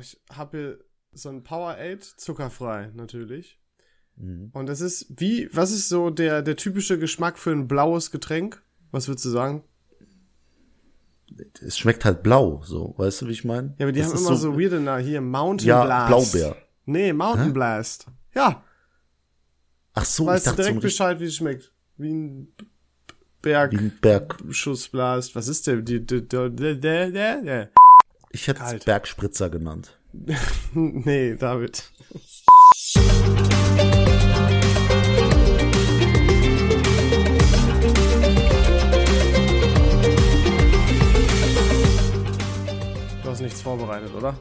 ich habe hier so ein Powerade, zuckerfrei natürlich. Mhm. Und das ist wie, was ist so der, der typische Geschmack für ein blaues Getränk? Was würdest du sagen? Es schmeckt halt blau, so, weißt du, wie ich meine? Ja, aber die Das haben immer so, weirde, na, hier, Mountain Ja, Blast. Blaubeer. Nee, Mountain Hä? Blast. Ja, Ach so, ich weißt du dachte so direkt Bescheid, wie es schmeckt. Wie ein Berg. wie ein Berg. Schussblast. Was ist der? Die, die, die, die, die, die. Ich hätte es Kalt. Bergspritzer genannt. Nee, David. Du hast nichts vorbereitet, oder?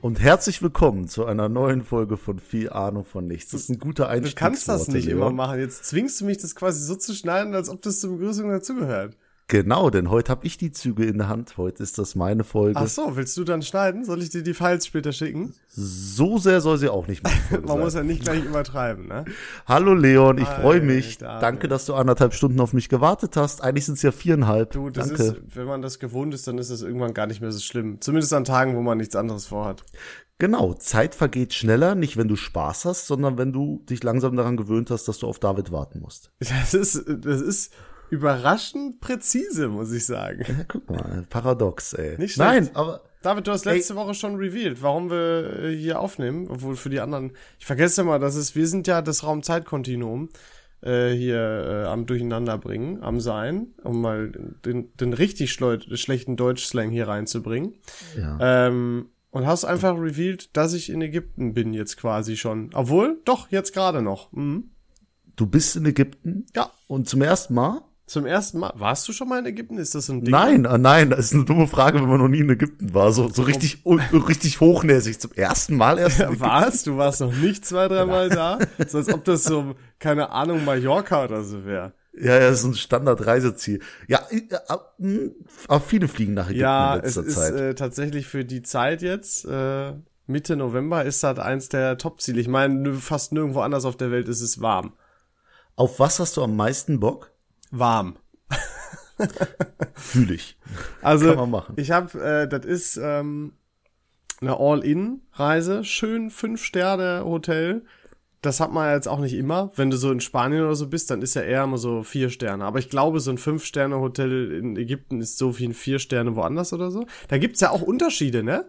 Und herzlich willkommen zu einer neuen Folge von Viel Ahnung von Nichts. Das ist ein guter Du Einstieg. kannst das nicht immer machen. Jetzt zwingst du mich, das quasi so zu schneiden, als ob das zur Begrüßung dazugehört. Genau, denn heute habe ich die Züge in der Hand. Heute ist das meine Folge. Ach so, willst du dann schneiden? Soll ich dir die Files später schicken? So sehr soll sie auch nicht Folge Man sein. muss ja nicht gleich übertreiben, ne? Hallo Leon, ich freue mich. Danke, dass du anderthalb Stunden auf mich gewartet hast. Eigentlich sind es ja viereinhalb. Du, das Danke. ist, wenn man das gewohnt ist, dann ist das irgendwann gar nicht mehr so schlimm. Zumindest an Tagen, wo man nichts anderes vorhat. Genau, Zeit vergeht schneller, nicht wenn du Spaß hast, sondern wenn du dich langsam daran gewöhnt hast, dass du auf David warten musst. Das ist, das ist überraschend präzise, muss ich sagen. Ja, guck mal, paradox, ey. Nicht schlecht. Nein, aber David, du hast letzte Woche schon revealed, warum wir äh, hier aufnehmen, obwohl für die anderen, ich vergesse immer, dass es, wir sind ja das Raum-Zeit-Kontinuum äh, hier äh, am Durcheinanderbringen, am Sein, um mal den, den richtig schlechten Deutsch-Slang hier reinzubringen. ja. Ähm, und hast einfach revealed, dass ich in Ägypten bin jetzt quasi schon. Obwohl, doch, jetzt gerade noch. Mhm. du bist in Ägypten Ja, und zum ersten Mal? Zum ersten Mal. Warst du schon mal in Ägypten? Ist das ein Ding? Nein, ah, nein, das ist eine dumme Frage, wenn man noch nie in Ägypten war. So, so richtig, richtig hochnäsig. Zum ersten Mal erst. Ägypten. Was? Du warst noch nicht zwei, dreimal da? So als ob das so, keine Ahnung, Mallorca oder so wäre. Ja, ja, das ist ein Standard-Reiseziel. Ja, äh, äh, aber viele fliegen nach Ägypten Ja, in es letzter ist Zeit. äh, tatsächlich für die Zeit jetzt, äh, Mitte November, ist das eins der Top-Ziele. Ich meine, fast nirgendwo anders auf der Welt ist es warm. Auf was hast du am meisten Bock? Warm. Fühl ich. Also, Kann man machen. ich habe, äh, das ist ähm, eine All-In-Reise, schön Fünf-Sterne-Hotel. Das hat man jetzt auch nicht immer. Wenn du so in Spanien oder so bist, dann ist ja eher immer so vier Sterne. Aber ich glaube, so ein Fünf-Sterne-Hotel in Ägypten ist so wie ein Vier Sterne woanders oder so. Da gibt's ja auch Unterschiede, ne?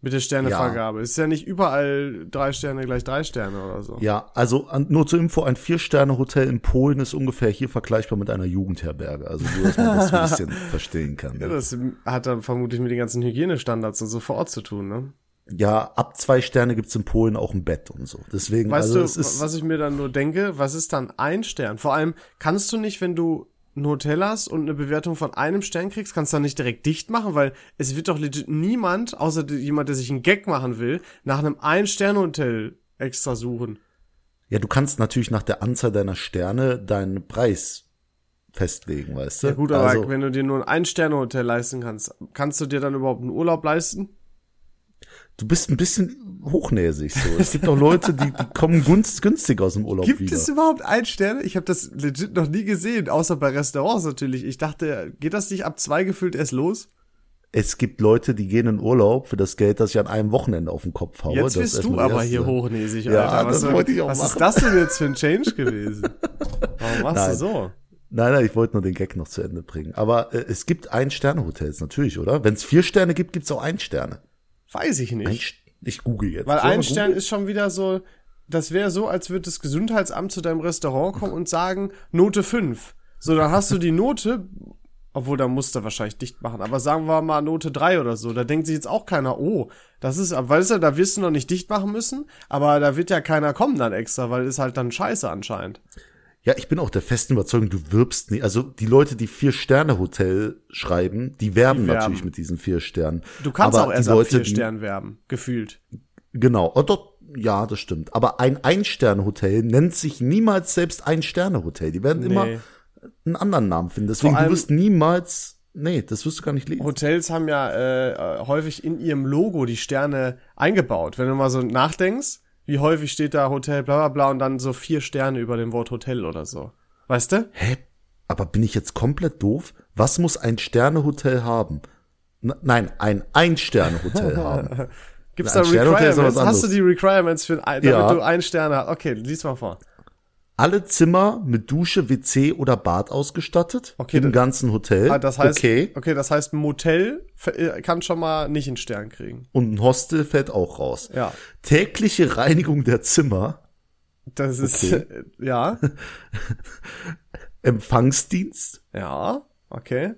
Mit der Sternevergabe. Ist ja nicht überall drei Sterne gleich drei Sterne oder so. Ja, also an, nur zur Info, ein Vier-Sterne-Hotel in Polen ist ungefähr hier vergleichbar mit einer Jugendherberge. Also nur, dass man das ein bisschen verstehen kann. Ja, Ne? das hat dann vermutlich mit den ganzen Hygienestandards und so vor Ort zu tun, ne? Ja, ab zwei Sterne gibt's in Polen auch ein Bett und so. Deswegen, Weißt also du, es was ich mir dann nur denke, was ist dann ein Stern? Vor allem, kannst du nicht, wenn du ein Hotel hast und eine Bewertung von einem Stern kriegst, kannst du dann nicht direkt dicht machen, weil es wird doch legit niemand, außer jemand, der sich einen Gag machen will, nach einem Ein-Sterne-Hotel extra suchen. ja, du kannst natürlich nach der Anzahl deiner Sterne deinen Preis festlegen, weißt du? Ja gut, aber also, wenn du dir nur ein Ein-Sterne-Hotel leisten kannst, kannst du dir dann überhaupt einen Urlaub leisten? Du bist ein bisschen hochnäsig so. Es gibt auch Leute, die, die kommen günst, günstig aus dem Urlaub Gibt wieder. es überhaupt Ein-Sterne? Ich habe das legit noch nie gesehen, außer bei Restaurants natürlich. Ich dachte, geht das nicht ab zwei gefühlt erst los? Es gibt Leute, die gehen in Urlaub für das Geld, das ich an einem Wochenende auf den Kopf haue. Jetzt bist ist du aber hier hochnäsig, Ja, Alter. Was, das wollte ich auch was machen. ist das denn jetzt für ein Change gewesen? Warum machst Nein. du so? Nein, nein, ich wollte nur den Gag noch zu Ende bringen. Aber äh, es gibt Ein-Sterne-Hotels natürlich, oder? Wenn es vier Sterne gibt, gibt's auch Ein-Sterne. Weiß ich nicht. St- ich google jetzt. Weil ein Stern ist schon wieder so, das wäre so, als würde das Gesundheitsamt zu deinem Restaurant kommen und sagen, Note 5. So, dann hast du die Note, obwohl da musst du wahrscheinlich dicht machen, aber sagen wir mal Note 3 oder so, da denkt sich jetzt auch keiner, oh, das ist, weißt du, da wirst du noch nicht dicht machen müssen, aber da wird ja keiner kommen dann extra, weil ist halt dann scheiße anscheinend. Ja, ich bin auch der festen Überzeugung, du wirbst nicht. Also die Leute, die Vier-Sterne-Hotel schreiben, die werben, Die werben. natürlich mit diesen vier Sternen. Du kannst Aber auch erst Leute, vier Sternen werben, gefühlt. Genau. Dort, ja, das stimmt. Aber ein Ein-Sterne-Hotel nennt sich niemals selbst Ein-Sterne-Hotel. Die werden immer Nee. einen anderen Namen finden. Deswegen, allem- du wirst niemals, nee, das wirst du gar nicht lesen. Hotels haben ja äh, häufig in ihrem Logo die Sterne eingebaut. Wenn du mal so nachdenkst, wie häufig steht da Hotel bla bla bla und dann so vier Sterne über dem Wort Hotel oder so. Weißt du? Hä? Aber bin ich jetzt komplett doof? Was muss ein Sternehotel haben? N nein, ein Ein-Sterne-Hotel haben. Gibt's Ein da Requirements? Hast du die Requirements für ein, damit Ja. du einen Stern hast? Okay, lies mal vor. Alle Zimmer mit Dusche, WC oder Bad ausgestattet. Okay, Im ganzen Hotel. Ah, das heißt, okay. okay, das heißt, ein Motel äh, kann schon mal nicht einen Stern kriegen. Und ein Hostel fällt auch raus. Ja. Tägliche Reinigung der Zimmer. Das ist, Okay. ja, Empfangsdienst. ja, okay.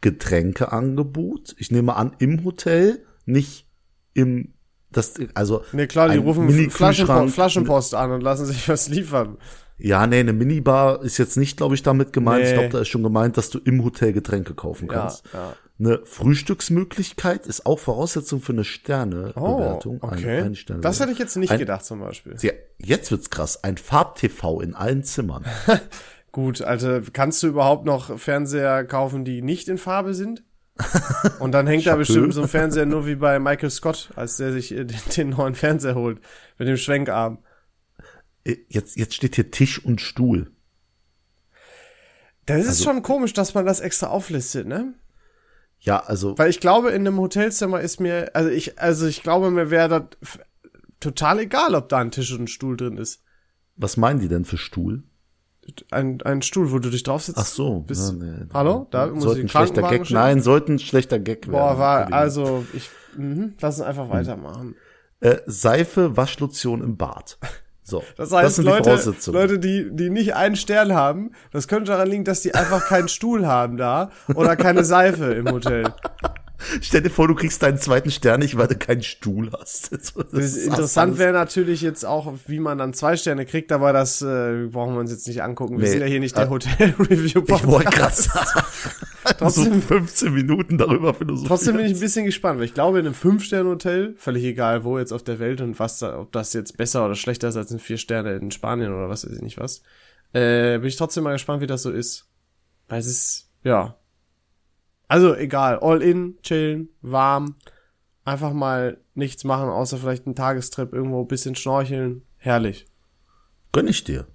Getränkeangebot. Ich nehme an, im Hotel, nicht im, das, also. Nee, klar, die rufen. Flaschenpost, Flaschenpost an und lassen sich was liefern. Ja, nee, eine Minibar ist jetzt nicht, glaube ich, damit gemeint. Ich Nee. glaube, da ist schon gemeint, dass du im Hotel Getränke kaufen Ja, kannst. ja. Eine Frühstücksmöglichkeit ist auch Voraussetzung für eine Sterne-Bewertung. Oh, Ein- okay. eine Sterne das hätte ich jetzt nicht Ein- gedacht zum Beispiel. Ja, jetzt wird's krass. Ein Farb-TV in allen Zimmern. Gut, also kannst du überhaupt noch Fernseher kaufen, die nicht in Farbe sind? Und dann hängt da bestimmt so ein Fernseher nur wie bei Michael Scott, als der sich äh, den, den neuen Fernseher holt. Mit dem Schwenkarm. Äh, Jetzt, jetzt steht hier Tisch und Stuhl. Das ist Also schon komisch, dass man das extra auflistet, ne? Ja, also, Weil ich glaube, in einem Hotelzimmer ist mir, also ich, also ich glaube, mir wäre das total egal, ob da ein Tisch und ein Stuhl drin ist. was meinen die denn für Stuhl? Ein, ein Stuhl, wo du dich drauf sitzt. Ach so. Bis, ja, nee. Hallo? Da muss ich schlechter Gag. Nein, sollte ein schlechter Gag Boah, werden. war, Entschuldigung. also, ich, mhm, lass uns einfach weitermachen. Äh, Seife, Waschlotion im Bad. So, Das heißt, sind die Leute, Voraussetzungen. Leute, die, die nicht einen Stern haben, das könnte daran liegen, dass die einfach keinen Stuhl haben da oder keine Seife im Hotel. Stell dir vor, du kriegst deinen zweiten Stern nicht, weil du keinen Stuhl hast. Das, das Das interessant wäre natürlich jetzt auch, wie man dann zwei Sterne kriegt, aber das äh, brauchen wir uns jetzt nicht angucken. Wir Nee. sind ja hier nicht der Äh, Hotel-Review-Podcast. Ich wollte gerade sagen. Trotzdem- so 15 Minuten darüber philosophieren. Trotzdem bin ich ein bisschen gespannt, weil ich glaube, in einem Fünf-Sterne-Hotel, völlig egal, wo jetzt auf der Welt und was da, ob das jetzt besser oder schlechter ist als ein Vier-Sterne in Spanien oder was weiß ich nicht was, äh, bin ich trotzdem mal gespannt, wie das so ist. Weil es ist, ja. Also egal, all in, chillen, warm, einfach mal nichts machen, außer vielleicht einen Tagestrip irgendwo, ein bisschen schnorcheln, herrlich. Gönn ich dir.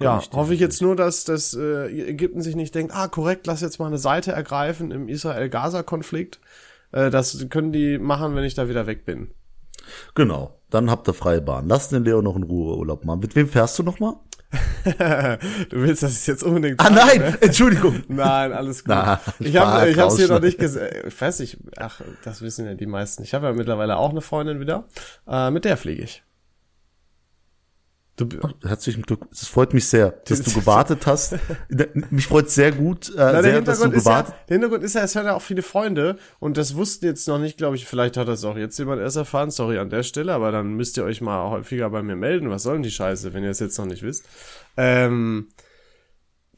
Ja, hoffe ich jetzt nur, dass das äh, Ägypten sich nicht denkt, ah, korrekt, lass jetzt mal eine Seite ergreifen im Israel-Gaza-Konflikt. Äh, das können die machen, wenn ich da wieder weg bin. Genau. Dann habt ihr freie Bahn. Lass den Leo noch in Ruhe Urlaub machen. Mit wem fährst du noch mal? du willst das jetzt unbedingt Ah nein, ne? Entschuldigung. Nein, alles gut. Na, ich habe ich hab's hier noch nicht gesehen. Ich weiß nicht, ach, das wissen ja die meisten. Ich habe ja mittlerweile auch eine Freundin wieder. Äh, mit der fliege ich. Du, Herzlichen Glückwunsch. Es freut mich sehr, dass du gewartet hast. Mich freut sehr gut, äh, Na, der sehr, dass du Hintergrund, ist ja, gewartet der Hintergrund ist ja, es hören ja auch viele Freunde und das wussten jetzt noch nicht, glaube ich, vielleicht hat das auch jetzt jemand erst erfahren, sorry an der Stelle, aber dann müsst ihr euch mal häufiger bei mir melden. Was soll denn die Scheiße, wenn ihr es jetzt noch nicht wisst? Ähm,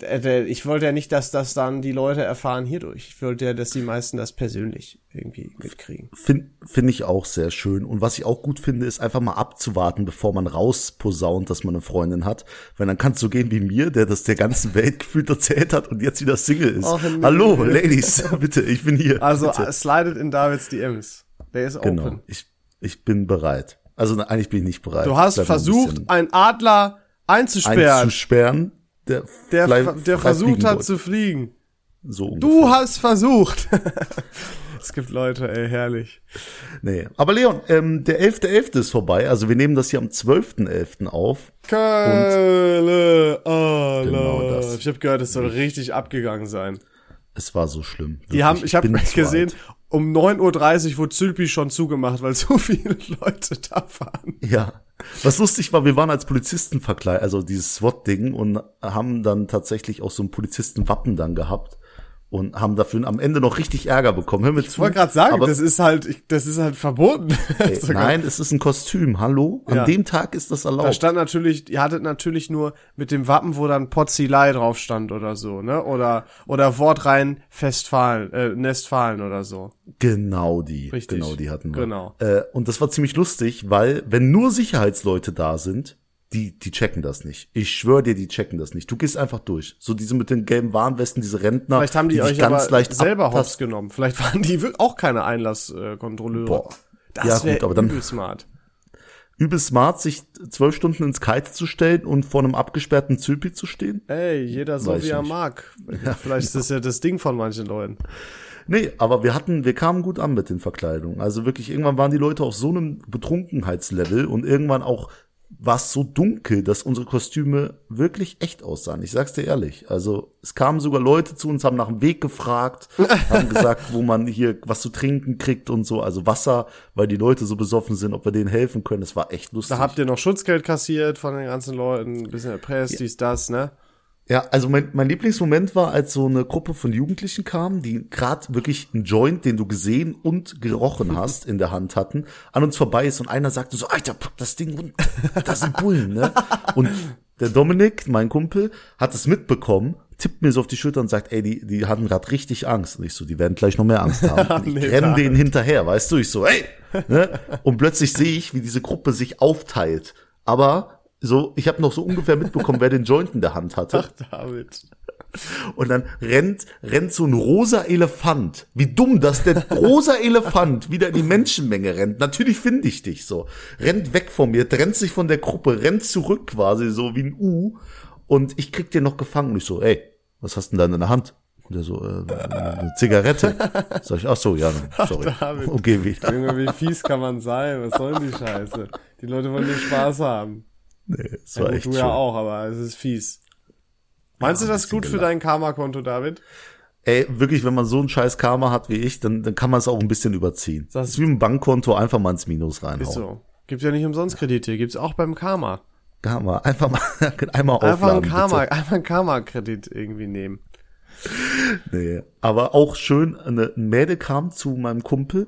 ich wollte ja nicht, dass das dann die Leute erfahren hierdurch. Ich wollte ja, dass die meisten das persönlich irgendwie mitkriegen. Finde find ich auch sehr schön. Und was ich auch gut finde, ist einfach mal abzuwarten, bevor man rausposaunt, dass man eine Freundin hat. Weil dann kannst du gehen wie mir, der das der ganzen Welt gefühlt erzählt hat und jetzt wieder Single ist. Ach, nee. Hallo, Ladies, bitte, ich bin hier. Also bitte. äh, slidet in Davids DMs. Der ist genau, open. ich, ich bin bereit. Also eigentlich bin ich nicht bereit. Du hast ein versucht, bisschen einen Adler einzusperren, einzusperren, der, der, frei- der versucht hat wollte. zu fliegen. So Du hast versucht. es gibt Leute, ey, herrlich. Nee. Aber Leon, ähm, der 11.11. ist vorbei. Also wir nehmen das hier am 12.11. auf. Kölle, Allah. Genau das. Ich habe gehört, es soll richtig abgegangen sein. Es war so schlimm. Die haben, ich habe gesehen, um 9.30 Uhr wurde Zülpi schon zugemacht, weil so viele Leute da waren. Ja. Was lustig war, wir waren als Polizisten verkleidet, also dieses SWAT-Ding und haben dann tatsächlich auch so ein Polizistenwappen dann gehabt und haben dafür am Ende noch richtig Ärger bekommen. Hör mir. Ich wollte gerade sagen, aber, das ist halt, ich- das ist halt verboten. ey, nein, es ist ein Kostüm. Hallo? An Ja. dem Tag ist das Da erlaubt. stand natürlich, ihr hattet natürlich nur mit dem Wappen, wo dann Potzilei drauf stand oder so, ne? Oder, oder Wortrein Festfalen, äh, Nestfalen oder so. Genau die. Richtig. Genau die hatten wir. Genau. Äh, und das war ziemlich lustig, weil wenn nur Sicherheitsleute da sind, die, die checken das nicht. Ich schwöre dir, die checken das nicht. Du gehst einfach durch. So diese mit den gelben Warnwesten, diese Rentner. Vielleicht haben die, dich euch aber selber hops abtasten. genommen. Vielleicht waren die auch keine Einlasskontrolleure. Boah. Das Ja, gut, aber dann- übel smart. Übel smart, sich zwölf Stunden ins Kite zu stellen und vor einem abgesperrten Zülpi zu stehen. Ey, jeder so Weiß wie er nicht. mag. Vielleicht ist das ja das Ding von manchen Leuten. Nee, aber wir hatten, wir kamen gut an mit den Verkleidungen. Also wirklich, irgendwann waren die Leute auf so einem Betrunkenheitslevel und irgendwann auch war es so dunkel, dass unsere Kostüme wirklich echt aussahen. Ich sag's dir ehrlich. Also es kamen sogar Leute zu uns, haben nach dem Weg gefragt, haben gesagt, wo man hier was zu trinken kriegt und so, also Wasser, weil die Leute so besoffen sind, ob wir denen helfen können. Das war echt lustig. Da habt ihr noch Schutzgeld kassiert von den ganzen Leuten, ein bisschen erpresst, ja. dies, das, ne? Ja, also mein, mein Lieblingsmoment war, als so eine Gruppe von Jugendlichen kam, die gerade wirklich einen Joint, den du gesehen und gerochen hast, in der Hand hatten, an uns vorbei ist und einer sagte so, Alter, pack das Ding runter, das sind Bullen, ne? Und der Dominik, mein Kumpel, hat es mitbekommen, tippt mir so auf die Schulter und sagt, ey, die, die hatten gerade richtig Angst. Und ich so, die werden gleich noch mehr Angst haben. Und ich nee, renne denen hinterher, weißt du? Ich so, ey! Ne? Und plötzlich sehe ich, wie diese Gruppe sich aufteilt. Aber so, ich habe noch so ungefähr mitbekommen, wer den Joint in der Hand hatte. Ach, David. Und dann rennt, rennt so ein rosa Elefant. Wie dumm, dass der rosa Elefant wieder in die Menschenmenge rennt. Natürlich finde ich dich so. Rennt weg von mir, trennt sich von der Gruppe, rennt zurück quasi so wie ein U. Und ich krieg den noch gefangen. ich so, ey, was hast du denn da in der Hand? Und der so, äh, eine Zigarette. Sag ich, ach so, ja, sorry. Ach, David, okay, wieder. Junge, wie fies kann man sein? Was soll die Scheiße? Die Leute wollen nur Spaß haben. Nee, es war ja, echt Du schön. ja auch, aber es ist fies. Meinst ja, du das gut für dein Karma-Konto, David? Ey, wirklich, wenn man so ein scheiß Karma hat wie ich, dann, dann kann man es auch ein bisschen überziehen. Das ist wie ein Bankkonto, einfach mal ins Minus reinhauen. Ist so. Gibt ja nicht umsonst Kredite, gibt's auch beim Karma. Karma, einfach mal, einmal aufladen, Einfach ein Karma, bitte. einfach ein Karma-Kredit irgendwie nehmen. Nee, aber auch schön, eine, ein Mädel kam zu meinem Kumpel,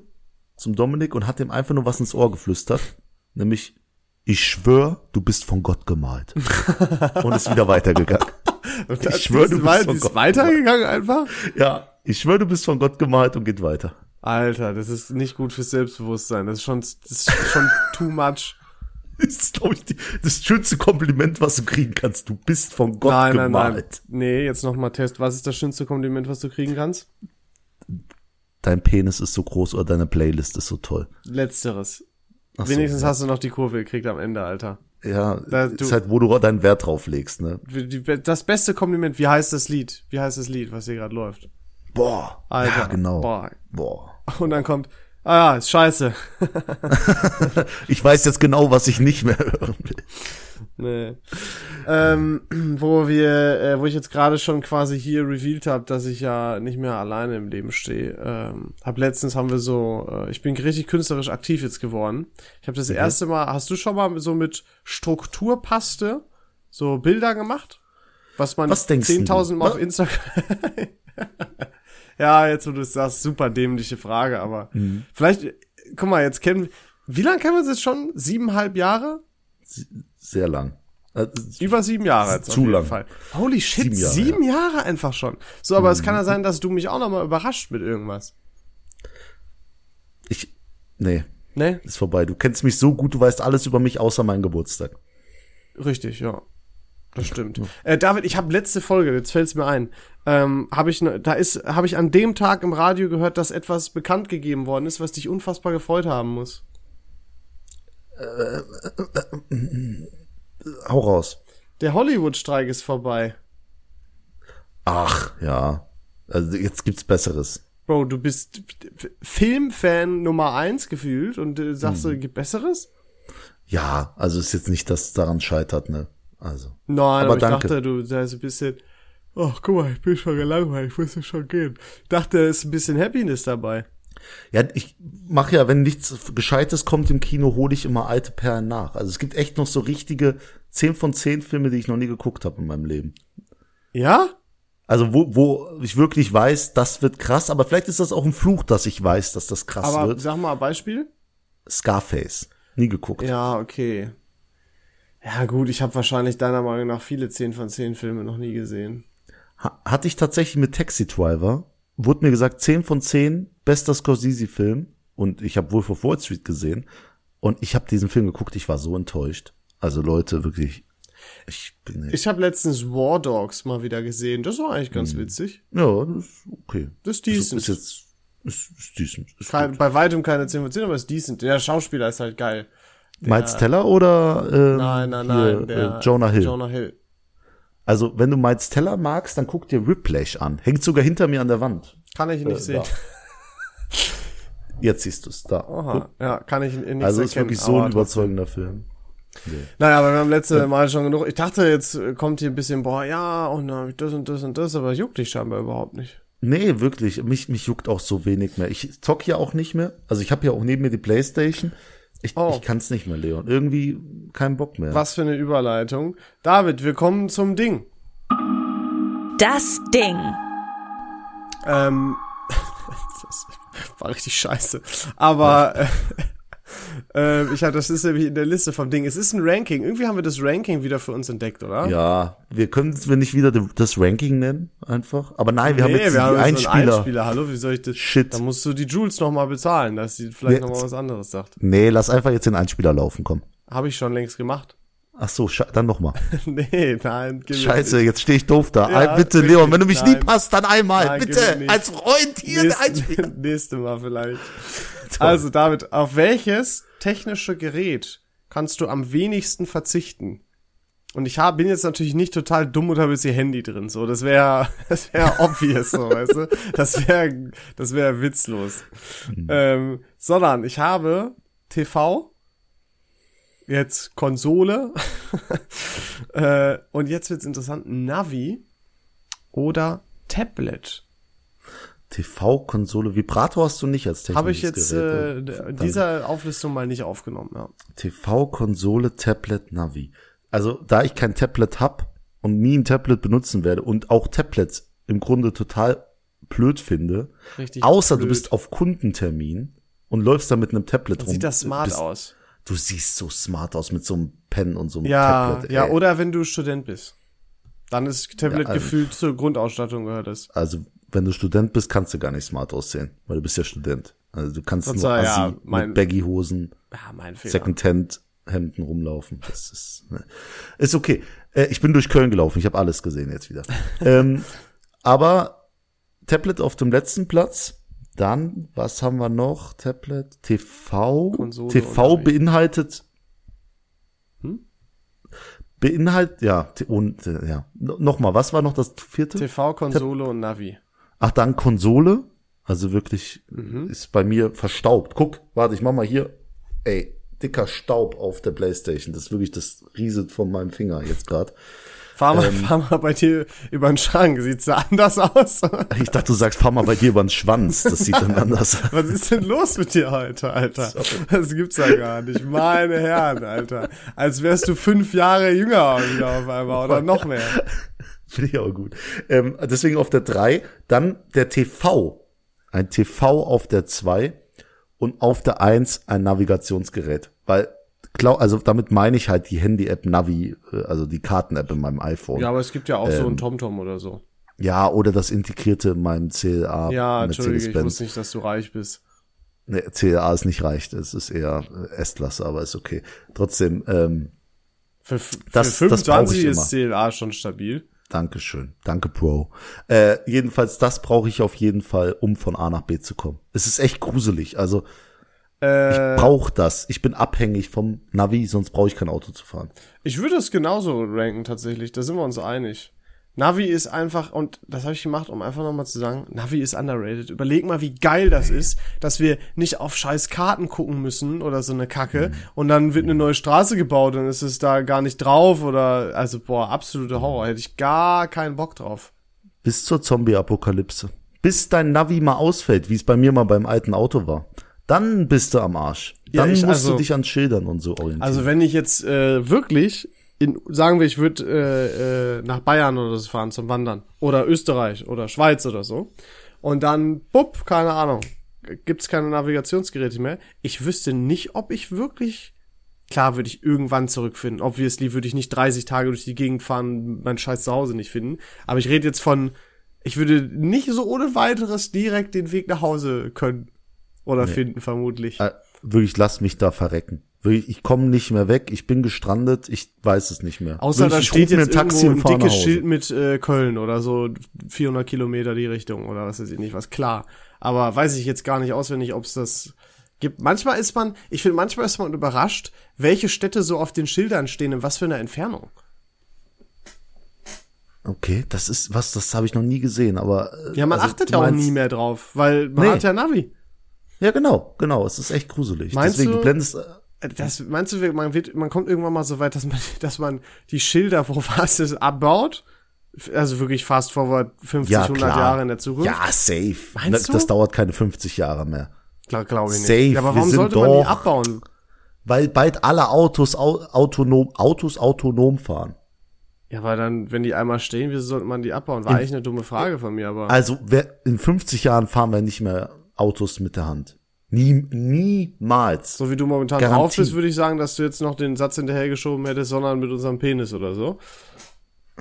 zum Dominik und hat ihm einfach nur was ins Ohr geflüstert. Nämlich, ich schwör, du bist von Gott gemalt. Und ist wieder weitergegangen. ich schwör, du bist von Gott weitergegangen einfach? Ja, ich schwör, du bist von Gott gemalt und geht weiter. Alter, das ist nicht gut fürs Selbstbewusstsein. Das ist schon, das ist schon too much. Das ist, glaube ich, die, das schönste Kompliment, was du kriegen kannst. Du bist von Gott nein, gemalt. Nein, nein. Nee, jetzt nochmal Test. Was ist das schönste Kompliment, was du kriegen kannst? Dein Penis ist so groß oder deine Playlist ist so toll. Letzteres. Ach Wenigstens so, ja. hast du noch die Kurve gekriegt am Ende, Alter. Ja, da, du, ist halt, wo du deinen Wert drauf legst, ne? Das beste Kompliment, wie heißt das Lied? Wie heißt das Lied, was hier gerade läuft? Boah, Alter, ja, genau. Boah. boah. Und dann kommt, ah ja, ist scheiße. ich weiß jetzt genau, was ich nicht mehr hören will. Nee. ähm, wo wir, äh, wo ich jetzt gerade schon quasi hier revealed habe, dass ich ja nicht mehr alleine im Leben stehe. Ähm, hab letztens haben wir so, äh, ich bin richtig künstlerisch aktiv jetzt geworden. Ich habe das mhm. erste Mal, hast du schon mal so mit Strukturpaste so Bilder gemacht? Was man 10.000 Mal auf Instagram. ja, jetzt wo du es sagst, super dämliche Frage, aber mhm. vielleicht, guck mal, jetzt kennen, wie lange kennen wir uns jetzt schon? Siebeneinhalb Jahre? sehr lang. Also, Über sieben Jahre jetzt zu lang. Fall. Holy shit, sieben Jahre, sieben Jahre, ja. einfach schon. So, aber mhm. es kann ja sein, dass du mich auch noch mal überrascht mit irgendwas. Ich, nee. Nee? Ist vorbei. Du kennst mich so gut, du weißt alles über mich außer meinen Geburtstag. Richtig, ja. Das stimmt. Äh, David, ich habe letzte Folge, jetzt fällt's mir ein. Ähm, habe ich ne, da ist habe ich an dem Tag im Radio gehört, dass etwas bekannt gegeben worden ist, was dich unfassbar gefreut haben muss. Äh, hau raus. Der Hollywood-Streik ist vorbei. Ach, ja. Also jetzt gibt's Besseres. Bro, du bist Filmfan Nummer eins gefühlt und äh, sagst hm. du, gibt Besseres? Ja, also ist jetzt nicht, dass es daran scheitert, ne? Also. Nein, aber, aber ich danke. dachte, du da ist ein bisschen, ach, oh, guck mal, ich bin schon gelangweilt, ich muss ja schon gehen. Dachte, es ist ein bisschen Happiness dabei. Ja, ich mache ja, wenn nichts Gescheites kommt im Kino, hole ich immer alte Perlen nach. Also es gibt echt noch so richtige 10 von 10 Filme, die ich noch nie geguckt habe in meinem Leben. Ja? Also wo, wo ich wirklich weiß, das wird krass, aber vielleicht ist das auch ein Fluch, dass ich weiß, dass das krass aber, wird. Sag mal ein Beispiel. Scarface. Nie geguckt. Ja, okay. Ja gut, ich habe wahrscheinlich deiner Meinung nach viele 10 von 10 Filme noch nie gesehen. Ha hatte ich tatsächlich mit Taxi Driver wurde mir gesagt, 10 von 10, bester Scorsese-Film. Und ich habe Wolf of Wall Street gesehen. Und ich habe diesen Film geguckt, ich war so enttäuscht. Also Leute, wirklich. Ich bin nicht. Ich habe letztens War Dogs mal wieder gesehen. Das war eigentlich ganz hm. witzig. Ja, das ist okay. Das ist decent. Ist, ist jetzt ist, ist decent. Ist Kein, bei weitem keine 10 von 10, aber ist decent. Der Schauspieler ist halt geil. Miles Teller oder äh, nein, nein, nein, hier, der, äh, Jonah Hill? Jonah Hill. Also, wenn du Miles Teller magst, dann guck dir Whiplash an. Hängt sogar hinter mir an der Wand. Kann ich nicht Äh, sehen. Jetzt siehst du es da. Oha, ja, kann ich nicht also ist erkennen, wirklich so ein überzeugender Film. Naja, aber wir haben letzte Mal schon genug. Ich dachte, jetzt äh, kommt hier ein bisschen, boah, ja, und dann ich das und das und das, aber juckt dich scheinbar überhaupt nicht. Nee, wirklich. Mich, mich juckt auch so wenig mehr. Ich zock ja auch nicht mehr. Also ich habe ja auch neben mir die Playstation. Ich, Oh. ich kann es nicht mehr, Leon. Irgendwie kein Bock mehr. Was für eine Überleitung. David, wir kommen zum Ding. Das Ding. Ähm, das war richtig scheiße. Aber äh, äh, ich hatte, das ist nämlich in der Liste vom Ding. Es ist ein Ranking. Irgendwie haben wir das Ranking wieder für uns entdeckt, oder? Ja, wir können es nicht wieder das Ranking nennen, einfach. Aber nein, wir haben nee, jetzt wir haben jetzt Einspieler. einen Einspieler. Hallo, wie soll ich das? Shit. Da musst du die Jules noch mal bezahlen, dass sie vielleicht Nee, noch mal was anderes sagt. Nee, lass einfach jetzt den Einspieler laufen, komm. Habe ich schon längst gemacht. Ach so, dann nochmal. nee, nein. Scheiße, nicht. jetzt stehe ich doof da. Ja, bitte, wirklich, Leon, wenn du mich nein. lieb hast, dann einmal. Nein, bitte, als Freund hier der Einspieler. Nächste, nächste Mal vielleicht. Also David, auf welches technische Gerät kannst du am wenigsten verzichten? Und ich hab, bin jetzt natürlich nicht total dumm und habe jetzt ihr Handy drin. So, das wäre, das wäre obvious, so, weißt du? Das wäre, das wäre witzlos. Ähm, sondern ich habe TV, jetzt Konsole äh, und jetzt wird's interessant, Navi oder Tablet. TV-Konsole, Vibrator hast du nicht als technisches Habe ich jetzt Gerät. äh, Verdammt. dieser Auflistung mal nicht aufgenommen, ja. TV-Konsole, Tablet, Navi. Also, da ich kein Tablet hab und nie ein Tablet benutzen werde und auch Tablets im Grunde total blöd finde, Richtig außer du blöd. bist auf Kundentermin und läufst da mit einem Tablet rum. Sieht das smart bist, aus. Du siehst so smart aus mit so einem Pen und so einem Ja, Tablet. ja, ey. oder wenn du Student bist. Dann ist Tablet Ja, also- gefühlt zur Grundausstattung gehört es. Also, wenn du Student bist, kannst du gar nicht smart aussehen, weil du bist ja Student. Also, du kannst Sonst nur war ja Assi mein- mit Baggy-Hosen, Ja, mein Fehler. Secondhand Hemden rumlaufen. Das ist, ne. ist okay. Äh, ich bin durch Köln gelaufen. Ich habe alles gesehen jetzt wieder. ähm, aber Tablet auf dem letzten Platz. Dann, was haben wir noch? Tablet, TV. Konsole TV beinhaltet. Hm? Beinhaltet, ja, und, äh, ja. No- Nochmal, was war noch das vierte? TV, Konsole und Navi. Ach, dann Konsole. Also wirklich Mhm. ist bei mir verstaubt. Guck, warte, ich mach mal hier. Ey, dicker Staub auf der Playstation. Das ist wirklich das rieselt von meinem Finger jetzt gerade. Fahr mal, Ähm. fahr mal bei dir über den Schrank. Sieht's da anders aus? Ich dachte, du sagst, fahr mal bei dir über den Schwanz. Das sieht dann anders aus. Was ist denn los mit dir heute, Alter? Das gibt's ja gar nicht. Meine Herren, Alter. Als wärst du fünf Jahre jünger wieder auf einmal oder noch mehr. Finde ich auch gut. Ähm, deswegen auf der 3. Dann der TV. Ein TV auf der 2. Und auf der 1 ein Navigationsgerät. Weil, glaub, also damit meine ich halt die Handy-App Navi, äh, also die Karten-App in meinem iPhone. Ja, aber es gibt ja auch so Ähm. ein TomTom oder so. Ja, oder das integrierte in meinem CLA. Ja, entschuldige, ich wusste nicht, dass du reich bist. Nee, CLA ist nicht reicht. Es ist eher äh, S-Klasse, aber ist okay. Trotzdem, ähm, Für, Das- für das brauch ich 25 ist CLA schon stabil. Dankeschön. Danke, Bro. Äh, jedenfalls, das brauche ich auf jeden Fall, um von A nach B zu kommen. Es ist echt gruselig. Also, Äh, ich brauche das. Ich bin abhängig vom Navi, sonst brauche ich kein Auto zu fahren. ich würde es genauso ranken tatsächlich, da sind wir uns einig. Navi ist einfach, und das habe ich gemacht, um einfach nochmal zu sagen, Navi ist underrated. Überleg mal, wie geil das ist, dass wir nicht auf scheiß Karten gucken müssen oder so eine Kacke und dann wird eine neue Straße gebaut und ist es da gar nicht drauf oder, also boah, absolute Horror, hätte ich gar keinen Bock drauf. Bis zur Zombie-Apokalypse. Bis dein Navi mal ausfällt, wie es bei mir mal beim alten Auto war. Dann bist du am Arsch. Ja, Dann ich- musst also- du dich an Schildern und so orientieren. Also wenn ich jetzt äh, wirklich, in, sagen wir, ich würde äh, äh, nach Bayern oder so fahren zum Wandern oder Österreich oder Schweiz oder so und dann, bupp, keine Ahnung, gibt's keine Navigationsgeräte mehr. Ich wüsste nicht, ob ich wirklich, klar würde ich irgendwann zurückfinden. Obviously würde ich nicht 30 Tage durch die Gegend fahren, mein scheiß Zuhause nicht finden. Aber ich rede jetzt von, ich würde nicht so ohne weiteres direkt den Weg nach Hause können oder finden, vermutlich. äh, wirklich, lass mich da verrecken. Wirklich, ich komme nicht mehr weg, ich bin gestrandet, ich weiß es nicht mehr. Außer wirklich, da ich steht ruf mir jetzt irgendwo ein dickes. Schild mit äh, Köln oder so 400 Kilometer die Richtung oder was weiß ich nicht was. Klar, aber weiß ich jetzt gar nicht auswendig, ob es das gibt. Manchmal ist man, ich finde, manchmal ist man überrascht, welche Städte so auf den Schildern stehen in was für einer Entfernung. Okay, das ist was, das habe ich noch nie gesehen, aber. äh, Ja, man also, achtet ja auch nie mehr drauf, weil man Nee. hat ja Navi. Ja, genau, genau. Es ist echt gruselig. Meinst Deswegen, du- blendest. Äh, Das, meinst du, man wird, man kommt irgendwann mal so weit, dass man, dass man die Schilder, wo was ist, abbaut? Also wirklich fast forward 50, Ja, 100 klar. Jahre in der Zukunft? Ja, safe. Meinst das, du? das dauert keine 50 Jahre mehr. Klar, glaube ich nicht. Safe, Ja, aber warum sollte man die abbauen? Weil bald alle Autos au autonom, Autos autonom fahren. Ja, weil dann, wenn die einmal stehen, wieso sollte man die abbauen? War eigentlich eine dumme Frage von mir, aber. Also wer, in 50 Jahren fahren wir nicht mehr Autos mit der Hand. Nie, niemals. So wie du momentan Garantie. drauf bist, würde ich sagen, dass du jetzt noch den Satz hinterhergeschoben hättest, sondern mit unserem Penis oder so.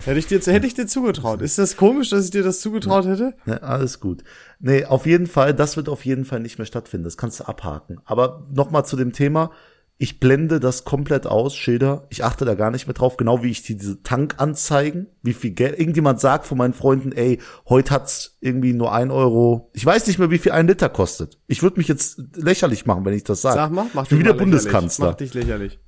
Hätte ich dir, hätte ich dir zugetraut. Ist das komisch, dass ich dir das zugetraut hätte? Ne, alles gut. Nee, auf jeden Fall, das wird auf jeden Fall nicht mehr stattfinden. Das kannst du abhaken. Aber nochmal zu dem Thema. Ich blende das komplett aus, Schilder. Ich achte da gar nicht mehr drauf, genau wie ich die, diese Tankanzeigen, wie viel Geld. Irgendjemand sagt von meinen Freunden, ey, heute hat's irgendwie nur ein Euro. Ich weiß nicht mehr, wie viel ein Liter kostet. Ich würde mich jetzt lächerlich machen, wenn ich das sage. Sag mal, mach dich wieder mal lächerlich. Bundeskanzler. Mach dich lächerlich.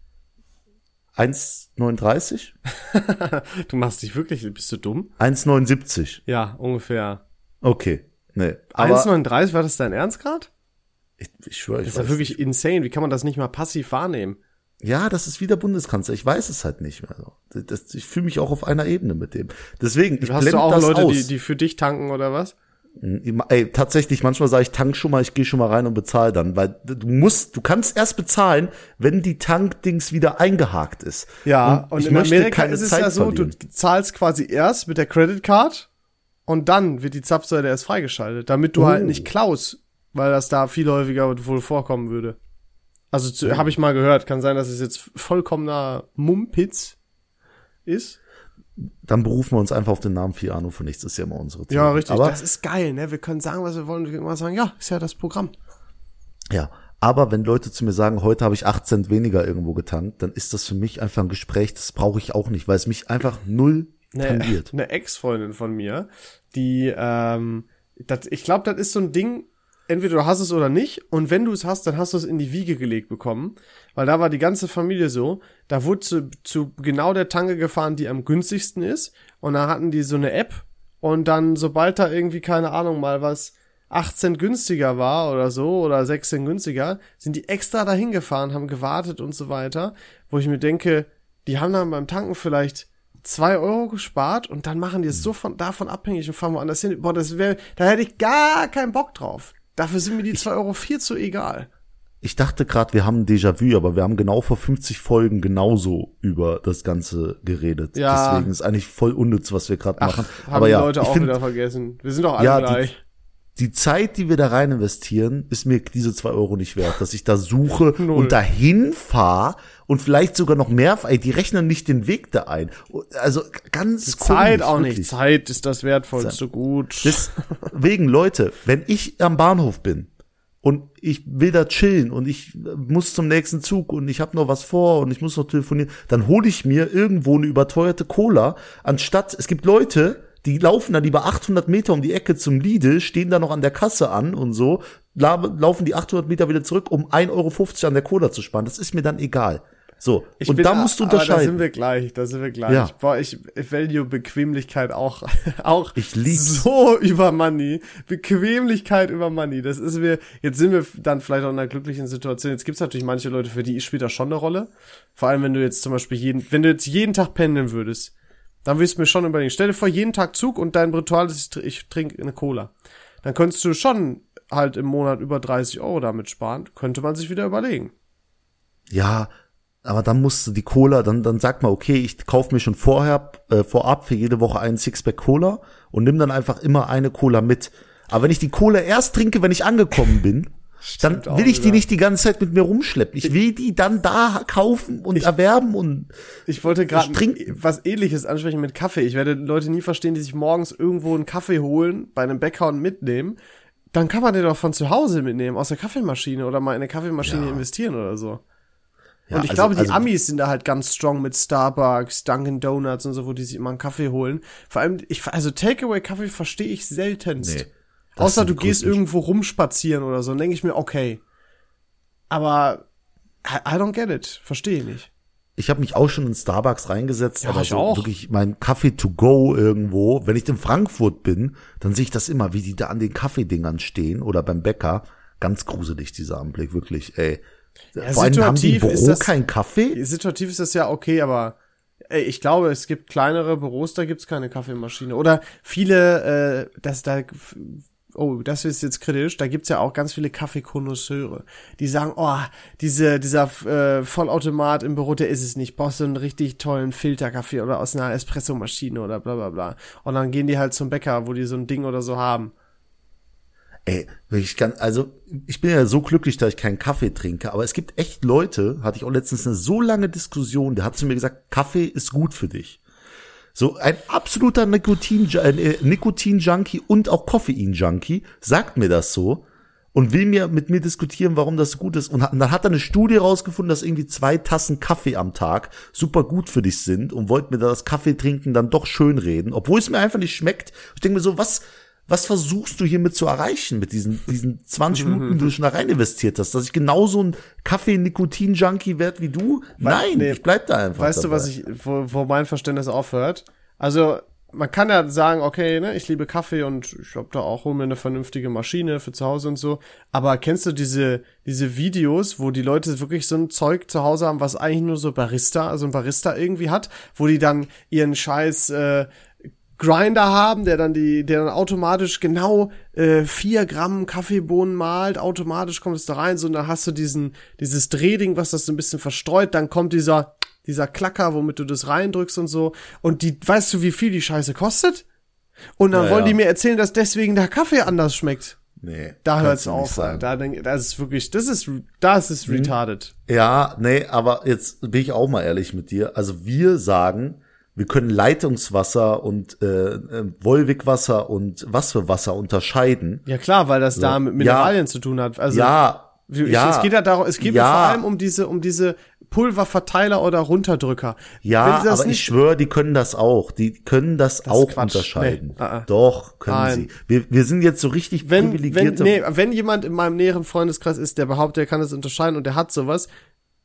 1,39? Du machst dich wirklich, bist du dumm? 1,79. Ja, ungefähr. Okay. Nee. Aber 1,39, war das dein Ernst grad? Ich, ich schwöre, ich Das ist ja wirklich insane. Wie kann man das nicht mal passiv wahrnehmen? Ja, das ist wieder Bundeskanzler. Ich weiß es halt nicht mehr. Das, das, ich fühle mich auch auf einer Ebene mit dem. Deswegen, ich Hast blende du auch das Leute, aus. die, die für dich tanken oder was? Ey, tatsächlich, manchmal sage ich, tank schon mal, ich gehe schon mal rein und bezahle dann, weil du musst, du kannst erst bezahlen, wenn die Tankdings wieder eingehakt ist. Ja, und, ich in möchte Amerika keine ist es Zeit ja so, verlieren. du zahlst quasi erst mit der Credit Card und dann wird die Zapfsäule erst freigeschaltet, damit du Oh. halt nicht klaust, weil das da viel häufiger wohl vorkommen würde. Also zu, habe ich mal gehört, kann sein, dass es jetzt vollkommener Mumpitz ist. Dann berufen wir uns einfach auf den Namen Fiano für nichts, ist ja immer unsere Theorie. Ja, richtig. Aber, das ist geil, ne? Wir können sagen, was wir wollen. Wir können immer sagen, ja, ist ja das Programm. ja, aber wenn Leute zu mir sagen, heute habe ich 8 Cent weniger irgendwo getankt, dann ist das für mich einfach ein Gespräch, das brauche ich auch nicht, weil es mich einfach null tangiert. eine Ex-Freundin von mir, die, ähm, das, ich glaube, das ist so ein Ding, entweder du hast es oder nicht, und wenn du es hast, dann hast du es in die Wiege gelegt bekommen, weil da war die ganze Familie so, da wurde zu, zu genau der Tanke gefahren, die am günstigsten ist, und da hatten die so eine App, und dann, sobald da irgendwie, keine Ahnung, mal was 8 Cent günstiger war oder so, oder 6 Cent günstiger, sind die extra dahin gefahren, haben gewartet und so weiter, wo ich mir denke, die haben dann beim Tanken vielleicht zwei Euro gespart und dann machen die es so von, davon abhängig und fahren woanders hin. Boah, das wäre, da hätte ich gar keinen Bock drauf. Dafür sind mir die zwei Euro viel zu egal. Ich dachte gerade, wir haben Déjà-vu, aber wir haben genau vor 50 Folgen genauso über das Ganze geredet. Ja. Deswegen ist eigentlich voll unnütz, was wir gerade machen. Haben Aber die ja, Leute auch find, wieder vergessen. Wir sind doch alle Ja, gleich. die Zeit, die wir da rein investieren, ist mir diese zwei Euro nicht wert, dass ich da suche Null. und dahin fahre und vielleicht sogar noch mehr. Ey, die rechnen nicht den Weg da ein. Also ganz Zeit komisch, auch wirklich. nicht. Zeit ist das wertvollste Gut. Deswegen, Leute, wenn ich am Bahnhof bin und ich will da chillen und ich muss zum nächsten Zug und ich habe noch was vor und ich muss noch telefonieren, dann hole ich mir irgendwo eine überteuerte Cola, anstatt, es gibt Leute, die laufen dann lieber 800 Meter um die Ecke zum Lidl, stehen da noch an der Kasse an und so, la- laufen die 800 Meter wieder zurück, um 1,50 Euro an der Cola zu sparen. Das ist mir dann egal. So, Ich und bin- da musst du aber Da sind unterscheiden. wir gleich, da sind wir gleich. Ja. Boah, ich value Bequemlichkeit auch, auch Ich lieb's. so über Money. Bequemlichkeit über Money. Das ist mir, jetzt sind wir dann vielleicht auch in einer glücklichen Situation. Jetzt gibt's natürlich manche Leute, für die spielt das schon eine Rolle. Vor allem, wenn du jetzt zum Beispiel jeden, wenn du jetzt jeden Tag pendeln würdest, dann würdest du mir schon überlegen. Stell dir vor, jeden Tag Zug und dein Ritual ist, ich tr- ich trinke eine Cola. Dann könntest du schon halt im Monat über 30 Euro damit sparen. Könnte man sich wieder überlegen. Ja, aber dann musst du die Cola, dann, dann sag mal, okay, ich kaufe mir schon vorher, äh, vorab für jede Woche einen Sixpack Cola und nimm dann einfach immer eine Cola mit. Aber wenn ich die Cola erst trinke, wenn ich angekommen bin, Stimmt auch will ich die wieder. nicht die ganze Zeit mit mir rumschleppen. Ich will die dann da kaufen und erwerben und Ich wollte gerade was ähnliches ansprechen mit Kaffee. Ich werde Leute nie verstehen, die sich morgens irgendwo einen Kaffee holen, bei einem Bäcker und mitnehmen. Dann kann man den doch von zu Hause mitnehmen, aus der Kaffeemaschine oder mal in eine Kaffeemaschine Ja. investieren oder so. ja, und ich also- glaube, die also- Amis sind da halt ganz strong mit Starbucks, Dunkin' Donuts und so, wo die sich immer einen Kaffee holen. Vor allem, ich, also Takeaway-Kaffee verstehe ich seltenst. Nee, Außer du gehst irgendwo rumspazieren oder so, dann denke ich mir, okay. Aber I, I don't get it. Verstehe ich nicht. ich habe mich auch schon in Starbucks reingesetzt, Ja, aber ich so auch. wirklich mein Kaffee to go irgendwo. Wenn ich in Frankfurt bin, dann sehe ich das immer, wie die da an den Kaffeedingern stehen oder beim Bäcker. Ganz gruselig, dieser Anblick, wirklich, ey. Vor allem haben die im situativ ist Büro das- keinen Kaffee? Situativ ist das ja okay, aber ey, ich glaube, es gibt kleinere Büros, da gibt's keine Kaffeemaschine. Oder viele, äh, das da, oh, das ist jetzt kritisch, da gibt's ja auch ganz viele Kaffeekonnoisseure, die sagen, oh, diese, dieser äh, Vollautomat im Büro, der ist es nicht. Brauchst du einen richtig tollen Filterkaffee oder aus einer Espressomaschine oder bla bla bla. Und dann gehen die halt zum Bäcker, wo die so ein Ding oder so haben. Ey, ich kann, also ich bin ja so glücklich, dass ich keinen Kaffee trinke, aber es gibt echt Leute, hatte ich auch letztens eine so lange Diskussion, der hat zu mir gesagt, Kaffee ist gut für dich. So ein absoluter äh, Nikotin-Junkie und auch Koffein-Junkie sagt mir das so und will mir mit mir diskutieren, warum das gut ist. Und dann hat er eine Studie rausgefunden, dass irgendwie zwei Tassen Kaffee am Tag super gut für dich sind und wollte mir das Kaffee trinken dann doch schön reden, obwohl es mir einfach nicht schmeckt. Ich denke mir so, was, was versuchst du hiermit zu erreichen mit diesen, diesen 20 Minuten, die du schon da rein investiert hast? Dass ich genauso ein Kaffee-Nikotin-Junkie werd wie du? Nein, nee. ich bleib da einfach. Weißt du, dabei. was ich, wo, wo mein Verständnis aufhört? Also, man kann ja sagen, okay, ne, ich liebe Kaffee und ich hab da auch hol mir eine vernünftige Maschine für zu Hause und so. Aber kennst du diese, diese Videos, wo die Leute wirklich so ein Zeug zu Hause haben, was eigentlich nur so Barista, also ein Barista irgendwie hat, wo die dann ihren scheiß, äh, Grinder haben, der dann die, der dann automatisch genau äh, vier Gramm Kaffeebohnen malt, automatisch kommt es da rein, so und dann hast du diesen, dieses Drehding, was das so ein bisschen verstreut, dann kommt dieser, dieser Klacker, womit du das reindrückst und so. Und die, weißt du, wie viel die Scheiße kostet? Und dann Ja, wollen die mir erzählen, dass deswegen der Kaffee anders schmeckt. Nee, Da hört's auf. Da denk, das ist wirklich, das ist, das ist retarded. Ja, nee, aber jetzt bin ich auch mal ehrlich mit dir. Also wir sagen, wir können Leitungswasser und äh, äh, Wolwigwasser und was für Wasser unterscheiden. Ja klar, weil das da mit Mineralien zu tun hat. Also ja, Ich, ja, es geht ja darum, es geht ja. vor allem um diese, um diese Pulververteiler oder Runterdrücker. Ja, Wenn das aber ich schwöre, die können das auch. Die können das, auch Quatsch. unterscheiden. Nee, ah, ah. Doch, können Nein. sie. Wir, wir sind jetzt so richtig wenn, wenn, privilegierte. nee, wenn jemand in meinem näheren Freundeskreis ist, der behauptet, er kann das unterscheiden und der hat sowas,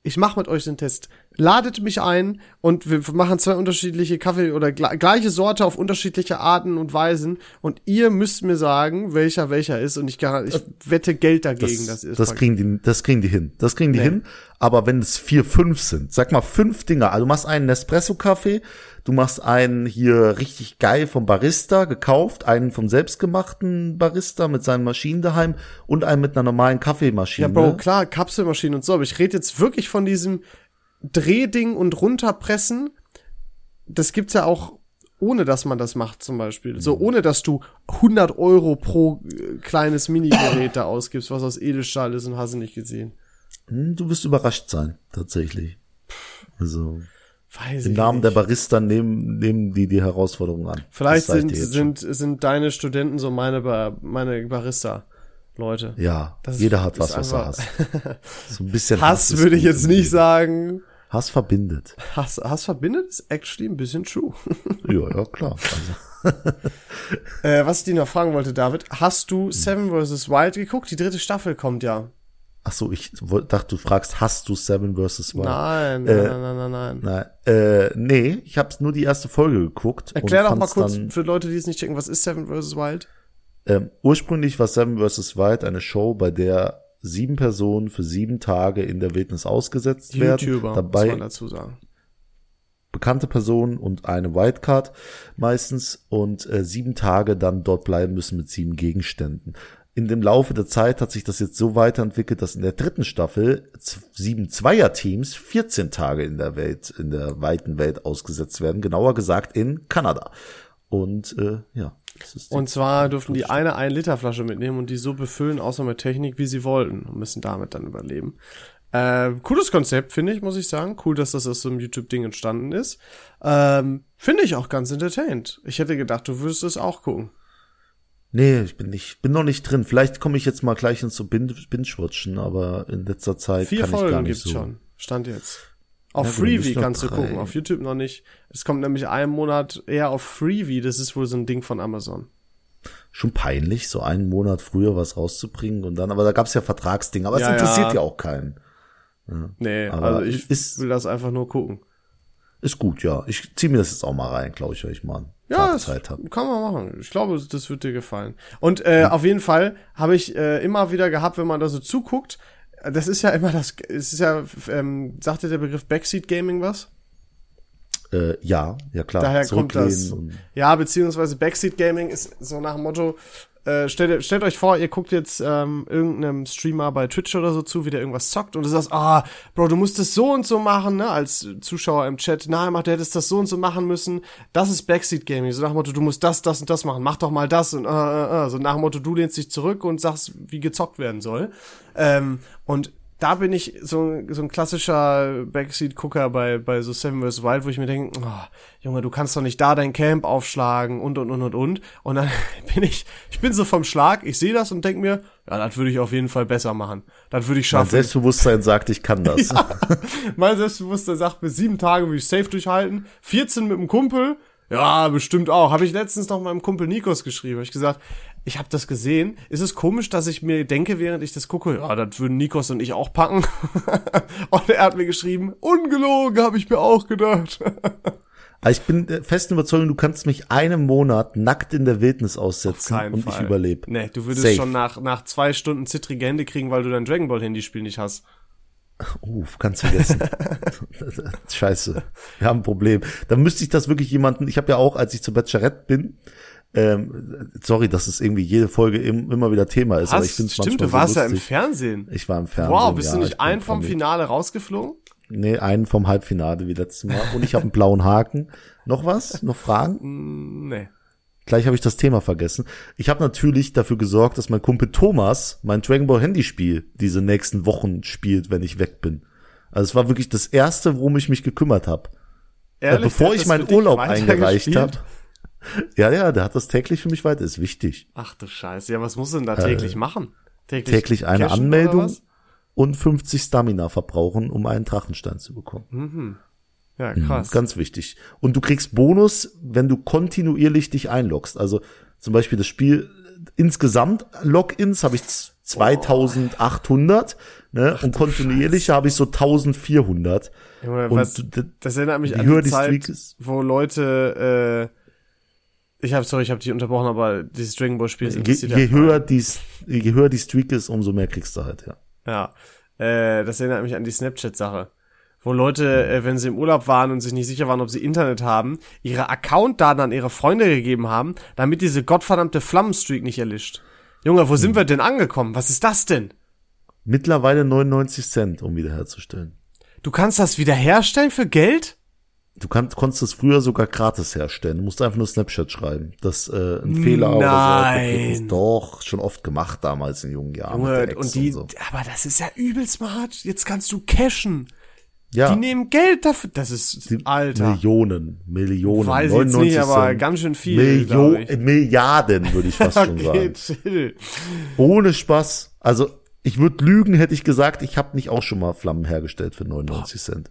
ich mache mit euch den Test. Ladet mich ein und wir machen zwei unterschiedliche Kaffee oder gle- gleiche Sorte auf unterschiedliche Arten und Weisen und ihr müsst mir sagen, welcher welcher ist und ich, ich wette Geld dagegen, das, das, ist. das kriegen die, das kriegen die hin. Das kriegen die Nee. hin. Aber wenn es vier, fünf sind, sag mal fünf Dinger. Also du machst einen Nespresso-Kaffee, du machst einen hier richtig geil vom Barista gekauft, einen vom selbstgemachten Barista mit seinen Maschinen daheim und einen mit einer normalen Kaffeemaschine. Ja, Bro, klar, Kapselmaschinen und so, aber ich rede jetzt wirklich von diesem Drehding und runterpressen. Das gibt's ja auch ohne, dass man das macht zum Beispiel. So ohne, dass du 100 Euro pro äh, kleines Minigerät da ausgibst, was aus Edelstahl ist und hast du nicht gesehen. Hm, Du wirst überrascht sein, tatsächlich. Also Weiß im Namen nicht. der Barista nehmen, nehmen die die Herausforderung an. Vielleicht sind, schon. sind, sind deine Studenten so meine, Ba- meine Barista-Leute. Ja, Das ist- jeder hat ist was, was er hasst. So ein bisschen Hass ist würde ich jetzt nicht sagen. Hass verbindet. Hass, Hass verbindet ist actually ein bisschen true. Ja, ja, klar. Also, Äh, was ich dir noch fragen wollte, David, hast du Seven vs. Wild geguckt? Die dritte Staffel kommt ja. Ach so, ich dachte, du fragst, hast du Seven vs. Wild? Nein, Äh, nein, nein, nein, nein, nein. Äh, nee, ich habe nur die erste Folge geguckt. Erklär doch mal kurz für Leute, die es nicht checken, was ist Seven vs. Wild? ähm, ursprünglich war Seven vs. Wild eine Show, bei der sieben Personen für sieben Tage in der Wildnis ausgesetzt werden. YouTuber, muss Dabei man dazu sagen. bekannte Personen und eine Wildcard meistens und äh, sieben Tage dann dort bleiben müssen mit sieben Gegenständen. In dem Laufe der Zeit hat sich das jetzt so weiterentwickelt, dass in der dritten Staffel sieben Zweierteams 14 Tage in der Welt, in der weiten Welt ausgesetzt werden, genauer gesagt in Kanada. Und äh, ja, Und zwar durften die eine 1 Liter Flasche mitnehmen und die so befüllen, außer mit Technik, wie sie wollten und müssen damit dann überleben. Äh, cooles Konzept, finde ich, muss ich sagen. Cool, dass das aus so einem YouTube-Ding entstanden ist. Ähm, finde ich auch ganz entertained. Ich hätte gedacht, du würdest es auch gucken. Nee, ich bin nicht, bin noch nicht drin. Vielleicht komme ich jetzt mal gleich ins so Bin- Binge-Watchen, aber in letzter Zeit Vier kann ich gar Folgen nicht gibt's so. schon. Stand jetzt. Auf Ja, Freevee kannst du gucken, auf YouTube noch nicht. Es kommt nämlich einen Monat eher auf Freevee, das ist wohl so ein Ding von Amazon. Schon peinlich, so einen Monat früher was rauszubringen und dann, aber da gab's ja Vertragsdinge, aber Ja, es interessiert ja. ja. auch keinen. Nee, Aber also ich ist- will das einfach nur gucken. Ist gut, ja. Ich zieh mir das jetzt auch mal rein, glaube ich, wenn ich mal Ja, Zeit habe. kann man machen. Ich glaube, das wird dir gefallen. Und äh, auf jeden Fall habe ich äh, immer wieder gehabt, wenn man da so zuguckt, das ist ja immer das, es ist ja, ähm, sagt dir der Begriff Backseat Gaming was? Äh, ja, ja klar. Daher kommt das. Ja, beziehungsweise Backseat Gaming ist so nach dem Motto, äh, stellt, stellt euch vor, ihr guckt jetzt ähm, irgendeinem Streamer bei Twitch oder so zu, wie der irgendwas zockt und du sagst, ah, Bro, du musst das so und so machen, ne, als Zuschauer im Chat, na, mach, du hättest das so und so machen müssen, das ist Backseat Gaming, so nach dem Motto, du musst das, das und das machen, mach doch mal das und äh, äh, äh, so nach dem Motto, du lehnst dich zurück und sagst, wie gezockt werden soll. Ähm, und da bin ich so, so ein klassischer Backseat-Gucker bei, bei so Seven vs. Wild, wo ich mir denke, oh, Junge, du kannst doch nicht da dein Camp aufschlagen und, und, und, und, und. Und dann bin ich, ich bin so vom Schlag, ich sehe das und denke mir, ja, das würde ich auf jeden Fall besser machen. Das würde ich Mein schaffen. Selbstbewusstsein sagt, ich kann das. mein Selbstbewusstsein sagt mir, sieben Tage würde ich safe durchhalten, 14 mit dem Kumpel, ja, bestimmt auch. Habe ich letztens noch meinem Kumpel Nikos geschrieben. Hab ich gesagt, ich habe das gesehen. Ist es komisch, dass ich mir denke, während ich das gucke, ja, das würden Nikos und ich auch packen. und er hat mir geschrieben, ungelogen, habe ich mir auch gedacht. Ich bin der festen Überzeugung, du kannst mich einen Monat nackt in der Wildnis aussetzen und Fall. ich überlebe. Nee, du würdest Safe. schon nach, nach zwei Stunden zittrige Hände kriegen, weil du dein Dragon Ball Handyspiel nicht hast. Uff, ganz vergessen. Scheiße. Wir haben ein Problem. Dann müsste ich das wirklich jemanden, ich habe ja auch, als ich zur Bachelorette bin, ähm, sorry, dass es irgendwie jede Folge im, immer wieder Thema ist, aber ich Hast, finde es stimmt, du warst so ja im. Fernsehen. Ich war im Fernsehen. Wow, bist ja, du ich nicht bin ein vom Promi. Finale rausgeflogen? Nee, einen vom Halbfinale wie letztes Mal. Und ich habe einen blauen Haken. Noch was? Noch Fragen? Nee. Gleich habe ich das Thema vergessen. Ich habe natürlich dafür gesorgt, dass mein Kumpel Thomas mein Dragon Ball Handyspiel diese nächsten Wochen spielt, wenn ich weg bin. Also es war wirklich das erste, worum ich mich gekümmert habe. Ehrlich, bevor ich meinen Urlaub eingereicht habe. Ja, ja, der hat das täglich für mich weiter. Ist wichtig. Ach du Scheiße. Ja, was muss denn da täglich machen? Täglich, Äh, Täglich eine cashen Anmeldung und 50 Stamina verbrauchen, um einen Drachenstein zu bekommen. Ja, krass. Ganz wichtig. Und du kriegst Bonus, wenn du kontinuierlich dich einloggst. Also zum Beispiel das Spiel insgesamt Logins habe ich z- 2800 ne? und kontinuierlich habe ich so 1400. Junge, und was, das erinnert mich an die Zeit, wo Leute, äh, ich habe sorry, ich habe dich unterbrochen, aber dieses Dragon Ball Spiel ist je, je höher die je höher die Streak ist, umso mehr kriegst du halt, ja. Ja, äh, das erinnert mich an die Snapchat-Sache. Wo Leute, äh, wenn sie im Urlaub waren und sich nicht sicher waren, ob sie Internet haben, ihre Accountdaten an ihre Freunde gegeben haben, damit diese gottverdammte Flammenstreak nicht erlischt. Junge, wo sind wir denn angekommen? Was ist das denn? Mittlerweile 99 Cent, um wiederherzustellen. Du kannst das wiederherstellen für Geld? Du kannst, konntest es früher sogar gratis herstellen. Du musst einfach nur Snapchat schreiben, dass äh, ein Fehler oder so Nein. aufgetreten ist. Doch, schon oft gemacht damals in jungen Jahren. Junge, und die, so. aber das ist ja übel smart. Jetzt kannst du cashen. ja, Die nehmen Geld dafür. Das ist, die Alter. Millionen, Millionen. Weiß ich jetzt nicht, aber Cent. ganz schön viel, Millio. Milliarden, würde ich fast schon Okay, sagen. chill. Ohne Spaß. Also, ich würde lügen, hätte ich gesagt, ich habe nicht auch schon mal Flammen hergestellt für 99 Cent.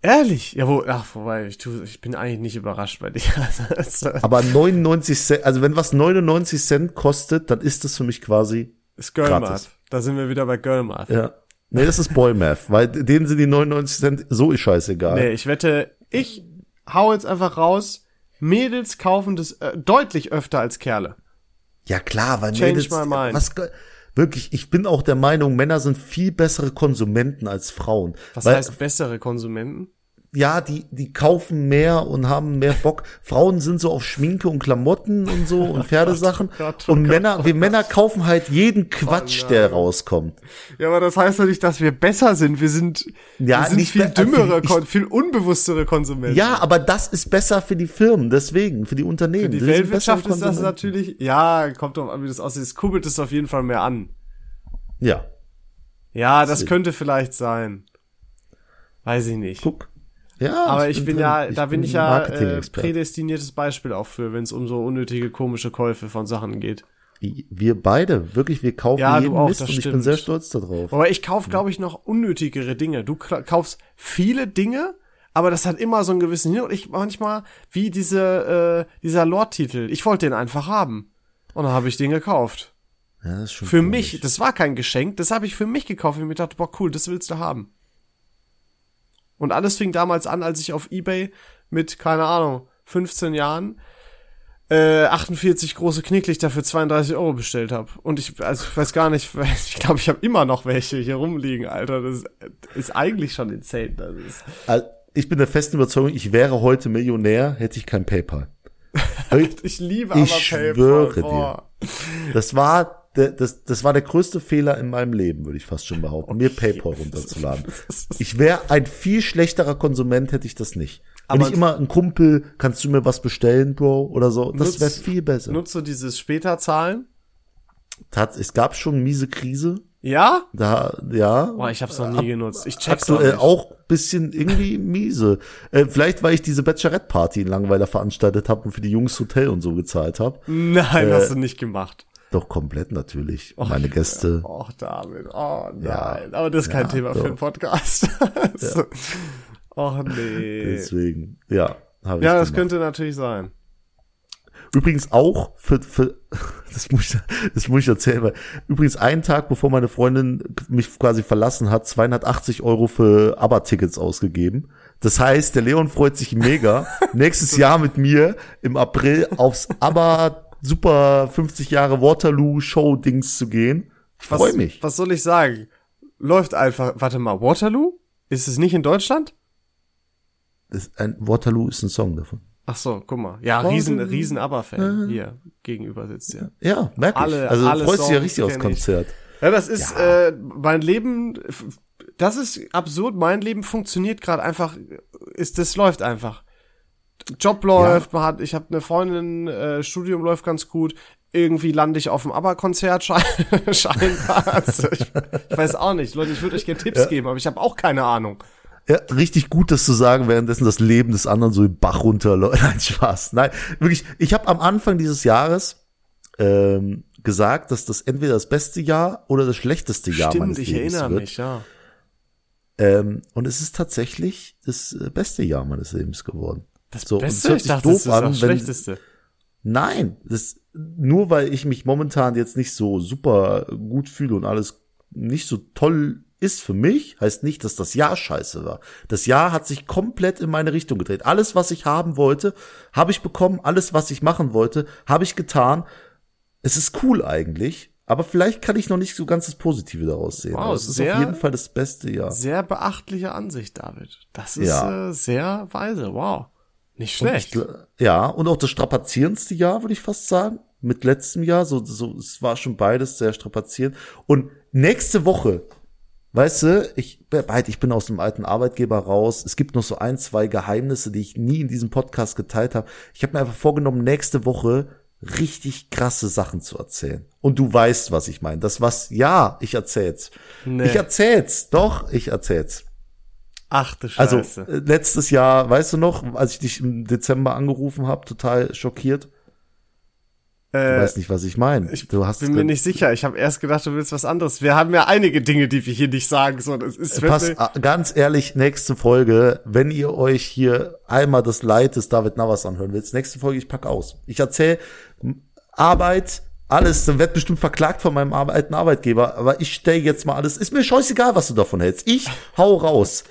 Ehrlich? Ja, wo, ach, wobei, ich, tu, ich bin eigentlich nicht überrascht bei dir. Also, Aber 99 Cent, also wenn was 99 Cent kostet, dann ist das für mich quasi, ist Girlmath. gratis. Da sind wir wieder bei Girlmath. ja. Nee, das ist Boy Math, weil denen sind die 99 Cent so ist scheißegal. Nee, ich wette, ich hau jetzt einfach raus, Mädels kaufen das äh, deutlich öfter als Kerle. Ja klar, weil Change Mädels, was wirklich, ich bin auch der Meinung, Männer sind viel bessere Konsumenten als Frauen. Was weil, heißt bessere Konsumenten? ja, die die kaufen mehr und haben mehr Bock. Frauen sind so auf Schminke und Klamotten und so und Pferdesachen Gott, oh und Gott, Männer, wir Männer kaufen halt jeden Quatsch, der rauskommt. Ja, aber das heißt doch nicht, dass wir besser sind. Wir sind, Ja, wir sind nicht viel be- dümmere, ich- viel unbewusstere Konsumenten. Ja, aber das ist besser für die Firmen, deswegen, für die Unternehmen. Für die Weltwirtschaft ist das natürlich, ja, kommt drauf an, wie das aussieht. Es kurbelt es auf jeden Fall mehr an. Ja, Ja, das Sinn. könnte vielleicht sein. Weiß ich nicht. guck. Ja, Aber ich bin drin. ja, da bin ich ja äh, prädestiniertes Beispiel auch für, wenn es um so unnötige komische Käufe von Sachen geht. Wir beide, wirklich, wir kaufen Ja, jeden auch, Mist und ich bin stimmt. sehr stolz darauf. Aber ich kauf, glaube ich, noch unnötigere Dinge. Du kaufst viele Dinge, aber das hat immer so einen gewissen Hin und ich manchmal wie diese äh, dieser Lore-Titel. Ich wollte den einfach haben und dann habe ich den gekauft. Ja, Für komisch. mich, das war kein Geschenk, das habe ich für mich gekauft und mir gedacht, boah cool, das willst du haben. Und alles fing damals an, als ich auf Ebay mit, keine Ahnung, 15 Jahren äh, 48 große Knicklichter für 32 Euro bestellt habe. Und ich, also ich weiß gar nicht, ich glaube, ich habe immer noch welche hier rumliegen, Alter. Das ist eigentlich schon insane. Das Also, Ich bin der festen Überzeugung, ich wäre heute Millionär, hätte ich kein PayPal. ich liebe Ich aber schwöre PayPal. Boah. Das war das, das war der größte Fehler in meinem Leben, würde ich fast schon behaupten, mir PayPal runterzuladen. Ich wäre ein viel schlechterer Konsument, hätte ich das nicht. Wenn Aber- ich immer ein Kumpel, kannst du mir was bestellen, Bro, oder so, das wäre viel besser. Nutzt du dieses später Zahlen? Tat, es gab schon miese Krise, Ja? da, ja. Boah, ich hab's noch nie genutzt. Ich check's auch Aktuell auch bisschen irgendwie miese. Äh, vielleicht, weil ich diese Bachelorette-Party in Langweiler veranstaltet habe und für die Jungs Hotel und so gezahlt habe. Nein, Äh, hast du nicht gemacht. Doch komplett natürlich. Meine Gäste. Och, David. Oh nein. Ja. Aber das ist kein Ja, Thema doch. für einen Podcast. so. Och nee. Deswegen, ja. Ja, das gemacht. könnte natürlich sein. Übrigens auch für, für das muss ich, das muss ich erzählen, weil übrigens einen Tag bevor meine Freundin mich quasi verlassen hat, 280 Euro für ABBA-Tickets ausgegeben. Das heißt, der Leon freut sich mega, nächstes Jahr mit mir im April aufs ABBA Super 50 Jahre Waterloo Show Dings zu gehen. Ich Was, freue mich. Was soll ich sagen? Läuft einfach. Warte mal, Waterloo? Ist es nicht in Deutschland? Das, ein Waterloo ist ein Song davon. Ach so, guck mal. Ja, Waterloo. riesen, riesen ABBA-Fan. Hier, gegenüber sitzt ja. Ja, merke ich. Alle- also alle freust dich ja richtig aufs ich. Konzert. Ja, das ist Äh, mein Leben. Das ist absurd. Mein Leben funktioniert gerade einfach. Ist das läuft einfach. Job läuft. Man hat, ich habe eine Freundin. Äh, Studium läuft ganz gut. Irgendwie lande ich auf dem ABBA-Konzert schein, scheinbar. Also ich, ich weiß auch nicht, Leute. Ich würde euch gerne Tipps geben, aber ich habe auch keine Ahnung. Ja, richtig gut, das zu sagen, währenddessen das Leben des anderen so im Bach runterläuft. Nein, Spaß. Nein, wirklich. Ich habe am Anfang dieses Jahres ähm, gesagt, dass das entweder das beste Jahr oder das schlechteste Jahr Stimmt, meines ich Lebens erinnere wird. mich, ja. Ähm, und es ist tatsächlich das äh, beste Jahr meines Lebens geworden. Das So, Beste? hört Ich dachte, das ist das an, wenn- Schlechteste. Nein, das nur weil ich mich momentan jetzt nicht so super gut fühle und alles nicht so toll ist für mich, heißt nicht, dass das Jahr scheiße war. Das Jahr hat sich komplett in meine Richtung gedreht. Alles, was ich haben wollte, habe ich bekommen. Alles, was ich machen wollte, habe ich getan. Es ist cool eigentlich, aber vielleicht kann ich noch nicht so ganz das Positive daraus sehen. Wow, aber es ist sehr- auf jeden Fall das beste Jahr. Sehr beachtliche Ansicht, David. Das ist Ja. äh, sehr weise. Wow. Nicht Und schlecht. ich gl- ja, und auch das strapazierendste Jahr, würde ich fast sagen. Mit letztem Jahr, so, so, es war schon beides sehr strapazierend. Und nächste Woche, weißt du, ich, halt, ich bin aus dem alten Arbeitgeber raus. Es gibt noch so ein, zwei Geheimnisse, die ich nie in diesem Podcast geteilt habe. Ich habe mir einfach vorgenommen, nächste Woche richtig krasse Sachen zu erzählen. Und du weißt, was ich meine. Das was, ja, ich erzähl's. Nee. Ich erzähl's. Doch, ich erzähl's. Ach du Also Scheiße. äh, letztes Jahr, weißt du noch, als ich dich im Dezember angerufen habe, total schockiert. Du äh, weißt nicht, was ich meine. ich Du hast bin mir nicht sicher. Ich habe erst gedacht, du willst was anderes. Wir haben ja einige Dinge, die wir hier nicht sagen. So, das ist Pass ah, ganz ehrlich, nächste Folge, wenn ihr euch hier einmal das Leid des David Navas anhören willst, nächste Folge, ich pack aus. Ich erzähle Arbeit, alles, dann wird bestimmt verklagt von meinem alten Arbeitgeber, aber ich stell jetzt mal alles, ist mir scheißegal, was du davon hältst. Ich hau raus.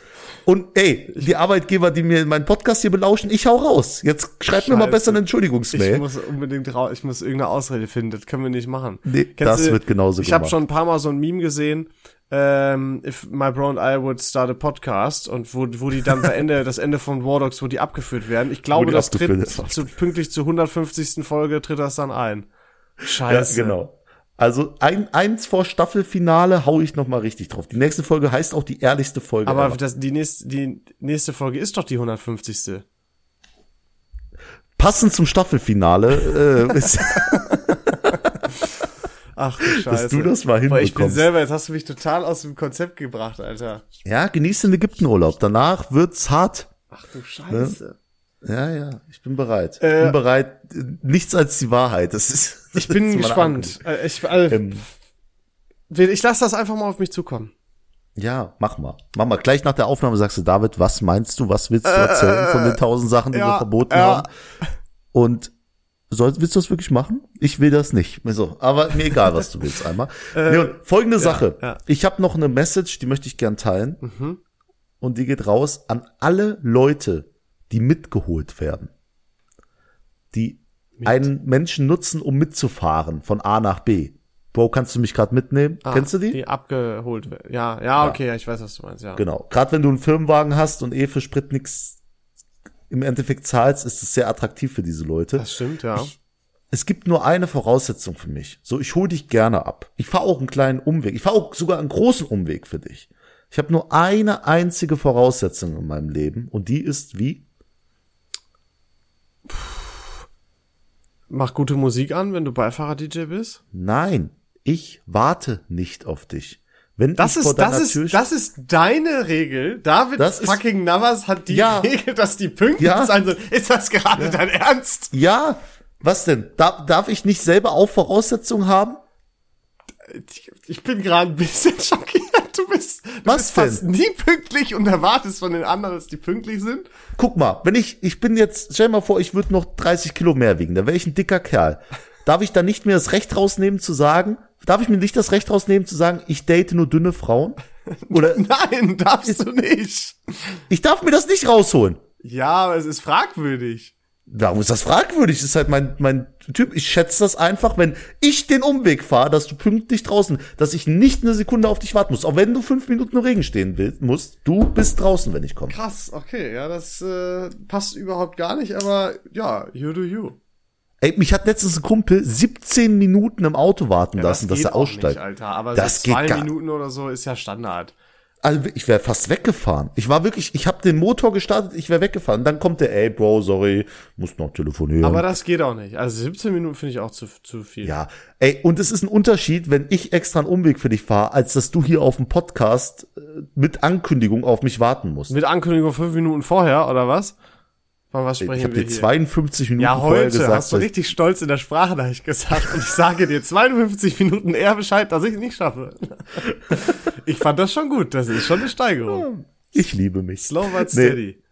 Und ey, die Arbeitgeber, die mir meinen Podcast hier belauschen, ich hau raus. Jetzt schreibt mir mal Scheiße. besser eine ich Entschuldigungsmail. muss unbedingt raus. Ich muss irgendeine Ausrede finden. Das können wir nicht machen. Nee, das wird genauso Ich habe schon ein paar Mal so ein Meme gesehen. Ähm, if my bro and I would start a podcast und wo, wo die dann bei Ende, das Ende von War Dogs, wo die abgeführt werden. Ich glaube, das tritt zu, pünktlich zur 150. Folge tritt das dann ein. Ja, Scheiße. genau. Also ein, eins vor Staffelfinale hau ich noch mal richtig drauf. Die nächste Folge heißt auch die ehrlichste Folge. Aber das, die, nächste, die nächste Folge ist doch die 150. passend zum Staffelfinale äh, ist, Ach du Scheiße. dass du das mal Boah, ich bin hinbekommst. selber, jetzt hast du mich total aus dem Konzept gebracht, Alter. Ja, genieß den Ägyptenurlaub. Danach wird's hart. Ach du Scheiße. Ja, ja, ich bin bereit. Äh, ich bin bereit. Nichts als die Wahrheit. Das ist. Ich das bin ist gespannt. Äh, Ich, äh, Ähm, ich lasse das einfach mal auf mich zukommen. ja, mach mal. Mach mal. Gleich nach der Aufnahme sagst du, David, was meinst du? Was willst du erzählen von den tausend Sachen, die Äh, ja, wir verboten ja. haben? Und soll, willst du das wirklich machen? Ich will das nicht. So, aber mir egal, was du willst einmal. nee, und folgende Sache. Äh, ja. Ich habe noch eine Message, die möchte ich gern teilen. und die geht raus an alle Leute, die mitgeholt werden. Die einen Menschen nutzen, um mitzufahren von A nach B. Bro, kannst du mich gerade mitnehmen? Ah, Kennst du die? Die abgeholt werden. Ja, ja, okay, ich weiß, was du meinst, ja. Genau. Gerade wenn du einen Firmenwagen hast und eh für Sprit nix im Endeffekt zahlst, ist es sehr attraktiv für diese Leute. Das stimmt, ja. es gibt nur eine Voraussetzung für mich. So, ich hole dich gerne ab. Ich fahre auch einen kleinen Umweg. Ich fahre auch sogar einen großen Umweg für dich. Ich habe nur eine einzige Voraussetzung in meinem Leben und die ist wie? Mach gute Musik an, wenn du Beifahrer-DJ bist. Nein, ich warte nicht auf dich. Wenn Das ist, das ist, Tür das ist deine Regel. David Das ist- fucking Navas hat die Ja. Regel, dass die pünktlich Ja. sein sollen. Ist das gerade dein Ernst? ja, was denn? Darf, darf ich nicht selber auch Voraussetzungen haben? Ich bin gerade ein bisschen schockiert. Du bist, du Was bist fast denn? nie pünktlich und erwartest von den anderen, dass die pünktlich sind. Guck mal, wenn ich, ich bin jetzt, stell dir mal vor, ich würde noch 30 Kilo mehr wiegen, dann wäre ich ein dicker Kerl. Darf ich dann nicht mehr das Recht rausnehmen zu sagen, darf ich mir nicht das Recht rausnehmen zu sagen, ich date nur dünne Frauen? Oder Nein, darfst du nicht. ich darf mir das nicht rausholen. Ja, aber es ist fragwürdig. Warum ist das fragwürdig? Das ist halt mein, mein Typ. Ich schätze das einfach, wenn ich den Umweg fahre, dass du pünktlich draußen, dass ich nicht eine Sekunde auf dich warten muss. Auch wenn du fünf Minuten im Regen stehen willst, musst, du bist draußen, wenn ich komme. Krass, okay, ja, das äh, passt überhaupt gar nicht, aber ja, you do you. Ey, mich hat letztens ein Kumpel 17 Minuten im Auto warten Ja, lassen, dass geht er aussteigt. Nicht, Alter, aber Das so zwei Minuten oder so ist ja Standard. Also ich wäre fast weggefahren. Ich war wirklich, ich habe den Motor gestartet, ich wäre weggefahren. Dann kommt der, ey Bro, sorry, muss noch telefonieren. Aber das geht auch nicht. Also 17 Minuten finde ich auch zu, zu viel. ja, ey, und es ist ein Unterschied, wenn ich extra einen Umweg für dich fahre, als dass du hier auf dem Podcast äh, mit Ankündigung auf mich warten musst. Mit Ankündigung fünf Minuten vorher, oder was? Von was sprechen ich habe wir dir hier? 52 Minuten ja, vorher heute gesagt. hast du richtig stolz in der Sprachnachricht gesagt und ich sage dir 52 Minuten eher Bescheid, dass ich es nicht schaffe. ich fand das schon gut. Das ist schon eine Steigerung. ich liebe mich. Slow but Nee. steady.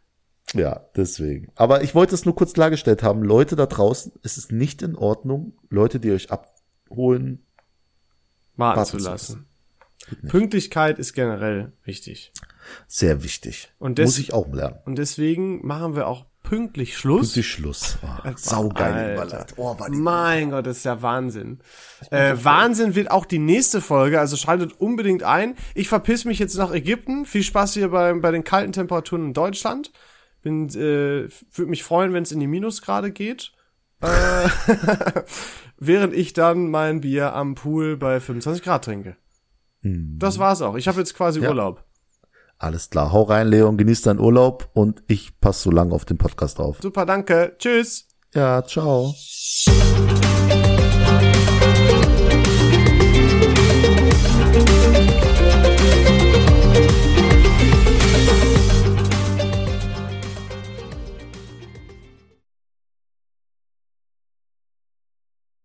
Ja, deswegen. Aber ich wollte es nur kurz klargestellt haben. Leute da draußen, es ist nicht in Ordnung, Leute, die euch abholen. Warten, Warten zu zu lassen. Pünktlichkeit ist generell wichtig. Sehr wichtig. Und des- Muss ich auch lernen. Und deswegen machen wir auch pünktlich Schluss. Die Schluss. Oh, saugeile Alter. Überleitung. Oh, Mein Gott, das ist ja Wahnsinn. Äh, Wahnsinn wird auch die nächste Folge, also schaltet unbedingt ein. Ich verpiss mich jetzt nach Ägypten. Viel Spaß hier bei, bei den kalten Temperaturen in Deutschland. Bin, äh, würde mich freuen, wenn es in die Minusgrade geht. Äh, während ich dann mein Bier am Pool bei 25 Grad trinke. Das war's auch. Ich habe jetzt quasi Ja. Urlaub. Alles klar. Hau rein, Leon. Genieß deinen Urlaub und ich passe so lange auf den Podcast auf. Super, danke. Tschüss. Ja, ciao.